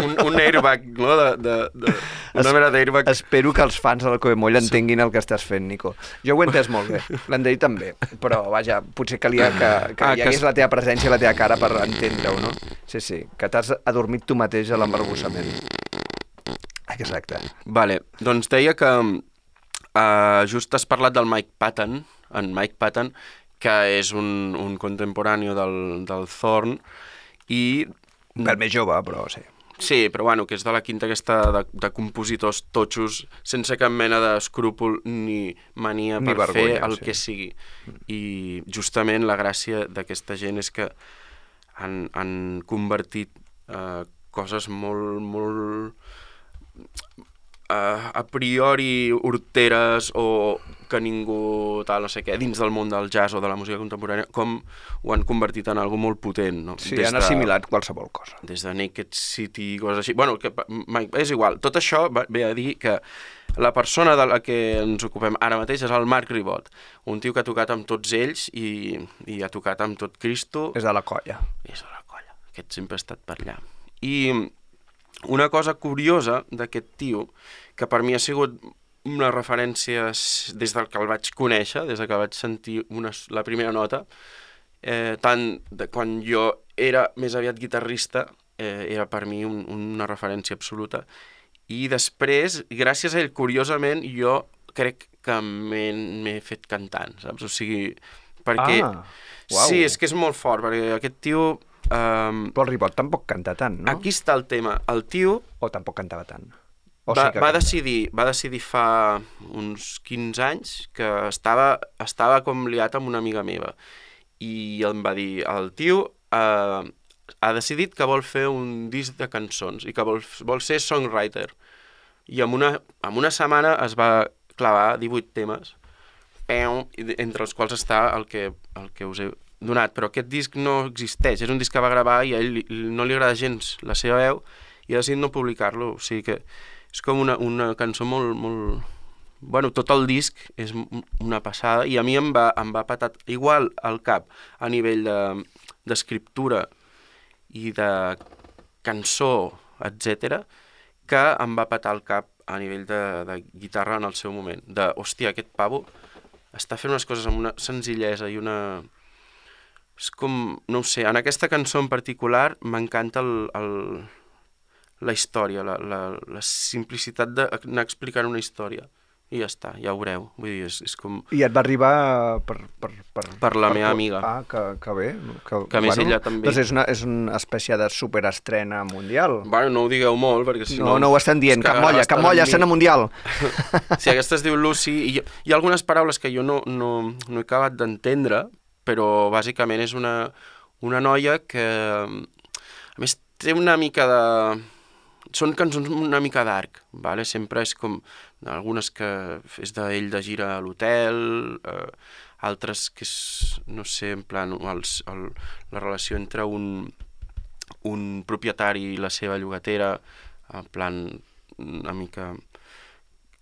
S5: un, un airbag, no? De, de, de, una mena d'airbag.
S3: Espero que els fans del Coemoll entenguin el que estàs fent, Nico. Jo ho he entès molt bé, l'Andrei també, però vaja, potser calia que, que
S5: Ah,
S3: hi
S5: que
S3: hagués
S5: es-
S3: la teva presència i la teva cara per entendre-ho, no? Sí, sí, que t'has adormit tu mateix a l'embarbussament. Exacte.
S5: Vale, doncs deia que uh, just has parlat del Mike Patton, en Mike Patton, que és un, un contemporani del, del Thorn, i
S3: pèl més jove, però sí.
S5: Sí, però bueno, que és de la quinta aquesta de, de compositors totxos sense cap mena d'escrúpol ni mania
S3: Ni
S5: per fer
S3: vergonya,
S5: el
S3: sí.
S5: que sigui. I justament la gràcia d'aquesta gent és que han, han convertit eh, coses molt, molt eh, a priori horteres o que ningú tal, no sé què, dins del món del jazz o de la música contemporània, com ho han convertit en algo molt potent. No?
S3: Sí, han assimilat qualsevol cosa.
S5: des de Naked City, coses així. Bueno, que, és igual. Tot això ve a dir que la persona de la que ens ocupem ara mateix és el Marc Ribot, un tio que ha tocat amb tots ells i, i ha tocat amb tot Cristo.
S3: És de la colla.
S5: És de la colla. Aquest sempre ha estat per allà. I una cosa curiosa d'aquest tio, que per mi ha sigut una referència s- des del que el vaig conèixer, des de que vaig sentir una, la primera nota, eh, tant de quan jo era més aviat guitarrista, eh, era per mi un, una referència absoluta, i després, gràcies a ell, curiosament, jo crec que m'he m'he fet cantant, saps? O sigui, perquè...
S3: Ah, uau.
S5: Sí, és que és molt fort, perquè aquest tio... Um,
S3: Però el Ribot tampoc canta tant, no?
S5: Aquí està el tema. El tio
S3: O tampoc cantava tant? O
S5: va,
S3: sí
S5: va, decidir, va decidir fa uns 15 anys que estava, estava com liat amb una amiga meva. I em va dir, el tio eh, ha decidit que vol fer un disc de cançons i que vol, vol ser songwriter. I en una, en una setmana es va clavar 18 temes entre els quals està el que, el que us he donat, però aquest disc no existeix, és un disc que va gravar i a ell no li agrada gens la seva veu i ha decidit no publicar-lo, o sigui que és com una, una cançó molt, molt... Bueno, tot el disc és una passada i a mi em va, em va patar igual al cap a nivell de- d'escriptura i de cançó, etc que em va patar el cap a nivell de, de guitarra en el seu moment. De, hòstia, aquest pavo està fent unes coses amb una senzillesa i una... És com, no sé, en aquesta cançó en particular m'encanta el, el, la història, la, la, la simplicitat d'anar explicant una història. I ja està, ja ho veureu. Vull dir, és, és com...
S3: I et va arribar per... Per, per,
S5: Per la meva
S3: tu?
S5: amiga.
S3: Ah, que, que bé. Que,
S5: Que més ella també.
S3: Doncs és una, és una espècie de superestrena mundial.
S5: Bueno, no ho digueu molt, perquè si no...
S3: no, no ho estan dient. Cap molla, cap molla, escena mundial. *laughs*
S5: Sí, aquesta es diu Lucy, i hi, hi ha algunes paraules que jo no, no, no he acabat d'entendre, però bàsicament és una, una noia que, a més, té una mica de... Són cançons una mica d'arc, vale? sempre és com algunes que és d'ell de gira a l'hotel, eh, altres que és, no sé, en plan, els, el, la relació entre un, un propietari i la seva llogatera, en plan, una mica...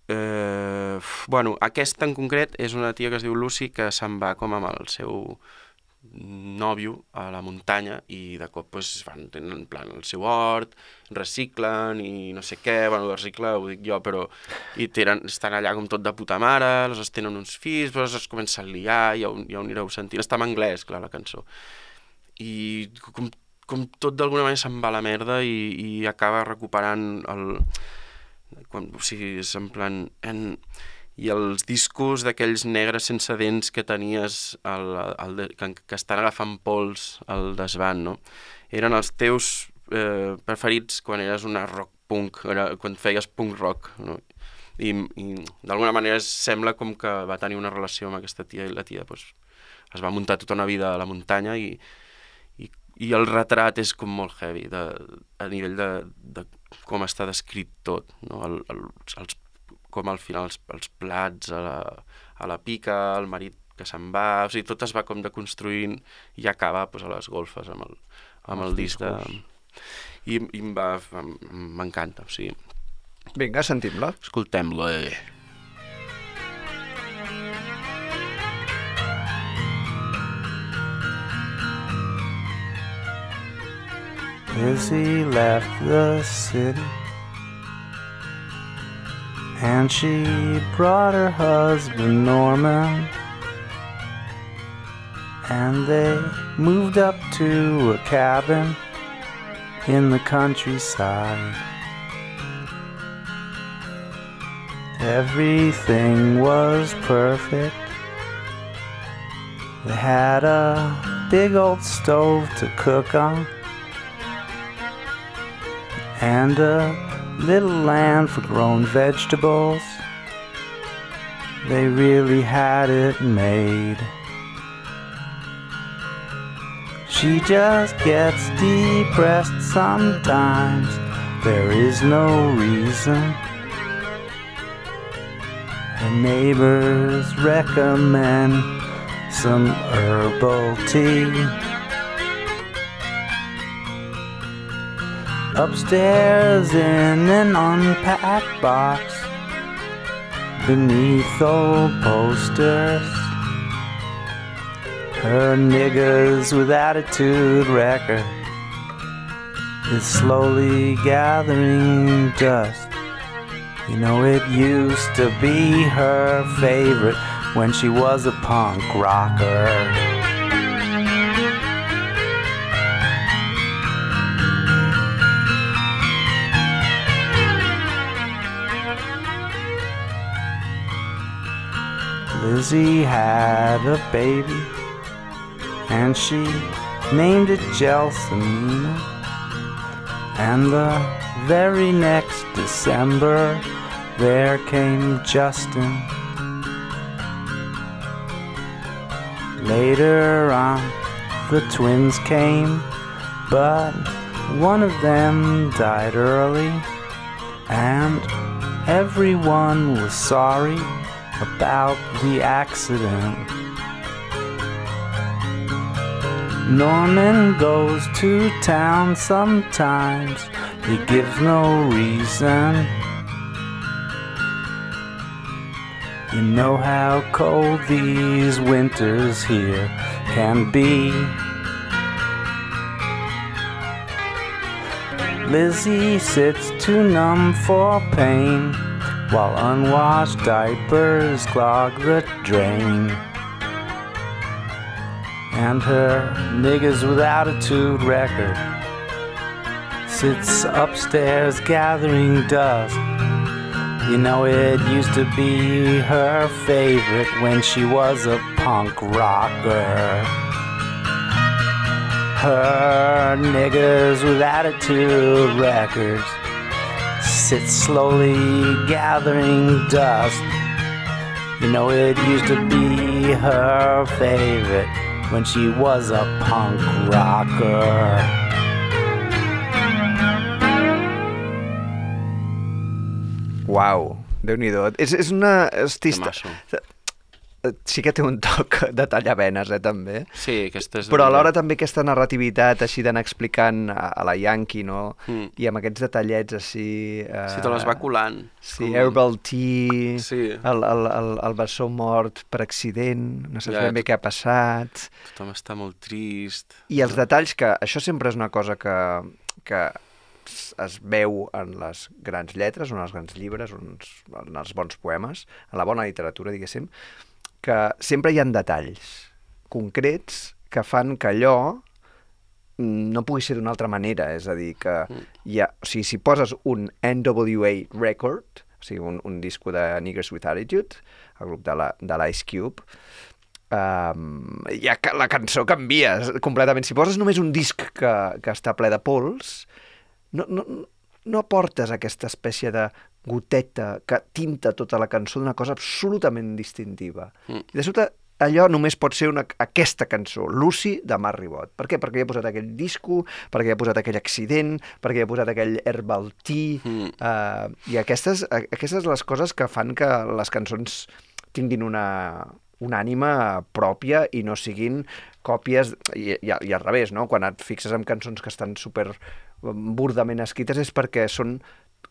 S5: Eh, bueno, aquesta en concret és una tia que es diu Lucy que se'n va com amb el seu nòvio a la muntanya i de cop pues, van tenen en plan el seu hort, reciclen i no sé què, bueno, recicla ho dic jo, però i tenen, estan allà com tot de puta mare, les tenen uns fills, però es comença a liar, ja ho, ja ho anireu sentint, està en anglès, clar, la cançó. I com, com tot d'alguna manera se'n va a la merda i, i acaba recuperant el, quan, o sigui, és en plan... En, I els discos d'aquells negres sense dents que tenies el, el, que, que estan agafant pols al desvant, no? Eren els teus eh, preferits quan eres una rock punk, era, quan feies punk rock, no? I, i d'alguna manera sembla com que va tenir una relació amb aquesta tia i la tia pues, es va muntar tota una vida a la muntanya i, i, i el retrat és com molt heavy de, a nivell de, de com està descrit tot, no? el, el, els, com al final els, els plats a la, a la pica, el marit que se'n va, o sigui, tot es va com deconstruint i acaba pues, a les golfes amb el, amb el disc de... I, i m'encanta, o sigui,
S3: Vinga, sentim-la.
S5: escoltem-lo. Eh.
S10: Lizzie left the city and she brought her husband Norman and they moved up to a cabin in the countryside. Everything was perfect. They had a big old stove to cook on and a little land for grown vegetables. They really had it made. She just gets depressed sometimes. There is no reason. Her neighbors recommend some herbal tea. Upstairs in an unpacked box beneath old posters. Her niggers with attitude record is slowly gathering dust. You know, it used to be her favorite when she was a punk rocker. Lizzie had a baby and she named it Gelsomina. And the very next December there came Justin. Later on, the twins came, but one of them died early, and everyone was sorry about the accident. Norman goes to town sometimes, he gives no reason. You know how cold these winters here can be. Lizzie sits too numb for pain while unwashed diapers clog the drain. And her niggas with attitude record sits upstairs gathering dust. You know, it used to be her favorite when she was a punk rocker. Her niggas with attitude records sit slowly gathering dust. You know, it used to be her favorite when she was a punk rocker.
S3: Wow, déu nhi és, és una artista...
S5: maco.
S3: Sí que té un toc de tallavenes, eh, també.
S5: Sí, aquesta és...
S3: Però alhora també aquesta narrativitat així d'anar explicant a, a la Yankee, no?
S5: Mm.
S3: I amb aquests detallets així... Eh,
S5: Sí, te les va colant.
S3: Sí,
S5: Com-
S3: herbal tea,
S5: Sí.
S3: el, el, el, el bessó mort per accident, no saps
S5: Ja,
S3: ben bé
S5: tot-
S3: què ha passat...
S5: Tothom està molt trist.
S3: I els detalls, que això sempre és una cosa que, que es- veu en les grans lletres, en els grans llibres, en els bons poemes, en la bona literatura, diguéssim, que sempre hi ha detalls concrets que fan que allò mm, no pugui ser d'una altra manera, és a dir, que hi ha, o sigui, si poses un NWA record, o sigui, un, un disco de Niggers with Attitude, el grup de la- de l'Ice Cube, Um, ja que la cançó canvia completament. Si poses només un disc que, que està ple de pols, no, no, no aportes aquesta espècie de goteta que tinta tota la cançó d'una cosa absolutament distintiva.
S5: Mm.
S3: I de sobte allò només pot ser una, aquesta cançó, Lucy de Marc Ribot. Per què? Perquè hi ha posat aquell disco, perquè hi ha posat aquell accident, perquè hi ha posat aquell herbal tea,
S5: Mm.
S3: uh, i aquestes, aquestes les coses que fan que les cançons tinguin una, una ànima pròpia i no siguin còpies, i, i, i al revés, no? Quan et fixes en cançons que estan super burdament escrites és perquè són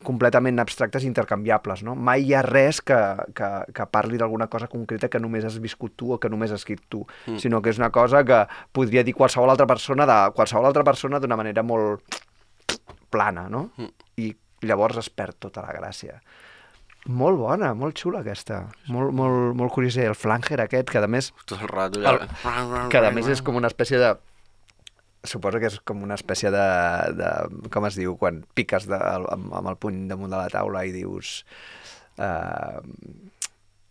S3: completament abstractes i intercanviables, no? Mai hi ha res que, que, que parli d'alguna cosa concreta que només has viscut tu o que només has escrit tu, mm. sinó que és una cosa que podria dir qualsevol altra persona de qualsevol altra persona d'una manera molt plana, no?
S5: Mm.
S3: I llavors es perd tota la gràcia. Molt bona, molt xula aquesta. Molt, molt, molt curiosa. El flanger aquest, que a més...
S5: Tot el rato
S3: El,
S5: allà...
S3: que a més és com una espècie de... Suposo que és com una espècie de... de com es diu? Quan piques de, amb, amb el puny damunt de la taula i dius... Uh,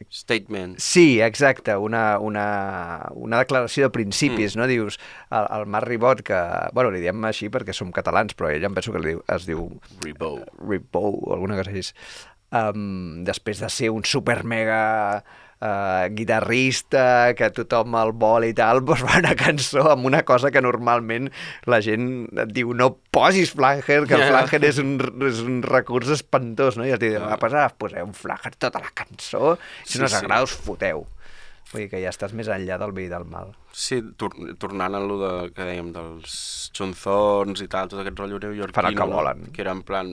S5: Statement.
S3: Sí, exacte, una, una, una declaració de principis, mm. no? Dius, el, el Marc Ribot, que, bueno, li diem així perquè som catalans, però ell em penso que li es diu
S5: Ribó.
S3: Ribot o alguna cosa així. Um, després de ser un super mega uh, guitarrista, que tothom el vol i tal, doncs fa una cançó amb una cosa que normalment la gent et diu no posis flanger, que el flanger és un, és un recurs espantós, no? I et diu, ah, pues ara poseu un flanger tota la cançó, si
S5: Sí,
S3: no us
S5: sí.
S3: agrada us foteu. Vull dir que ja estàs més enllà del bé i del mal.
S5: Sí, tor tornant a lo de, que dèiem dels xunzons i tal, tot aquest rotllo neoyorquino.
S3: Fan el que volen.
S5: Que era en plan,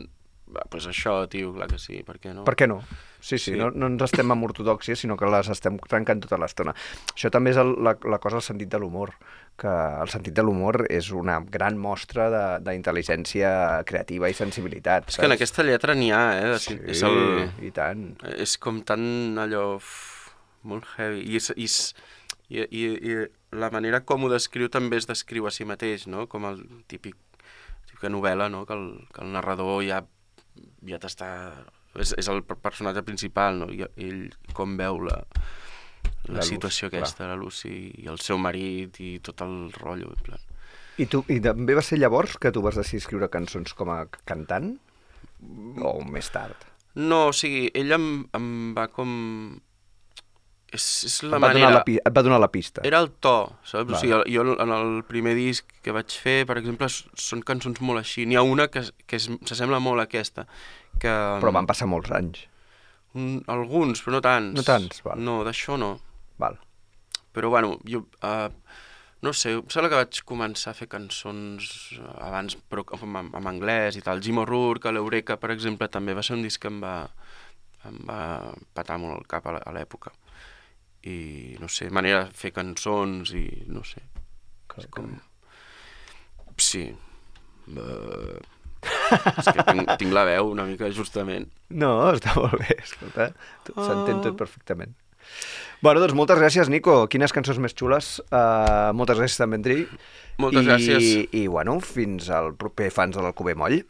S5: va, pues això, tio, clar que sí, per què no?
S3: Per què no? Sí, sí,
S5: Sí.
S3: No, no ens estem amb ortodòxia, sinó que les estem trencant tota l'estona. Això també és el, la, la cosa del sentit de l'humor, que el sentit de l'humor és una gran mostra de- d'intel·ligència creativa i sensibilitat.
S5: És que en aquesta lletra n'hi ha, eh? de-
S3: Sí,
S5: és, el,
S3: i tant.
S5: és com tan allò... uf, molt heavy. I, és, i, és- i, i, i la manera com ho descriu també es descriu a si mateix, no? Com el típic típica novel·la, no? Que el, que el narrador ja, ja t'està... És, és el per- personatge principal, no? I ell com veu la, la,
S3: La
S5: situació
S3: Lucy,
S5: aquesta, la Lucy, i el seu marit, i tot el rotllo, en plan...
S3: I, tu, I també va ser llavors que tu vas decidir escriure cançons com a cantant? O més tard?
S5: No, o sigui, ell em, em va com... És, és la
S3: et, va
S5: manera...
S3: la, et va donar la pista.
S5: Era el to, saps?
S3: Val.
S5: O sigui, jo en el primer disc que vaig fer, per exemple, són cançons molt així. N'hi ha una que, que s'assembla molt a aquesta. Que,
S3: Però van passar molts anys.
S5: un, alguns, però no tants.
S3: No tants, val.
S5: No, d'això no.
S3: Val.
S5: Però, bueno, jo... Uh, no sé, em sembla que vaig començar a fer cançons abans, però en, en, en anglès i tal. Jim O'Rourke, l'Eureka, per exemple, també va ser un disc que em va, em va patar molt el cap a l'època. I, no sé, manera de fer cançons i, no sé, és com... Sí. Uh... és que tinc, tinc la veu una mica justament.
S3: No, està molt bé, escolta. Oh. S'entén tot perfectament. Bueno, doncs moltes gràcies, Nico. Quines cançons més xules. Uh, moltes gràcies també, Andri.
S5: Moltes
S3: I,
S5: gràcies.
S3: I, bueno, fins al proper fans de l'Alcover Moll.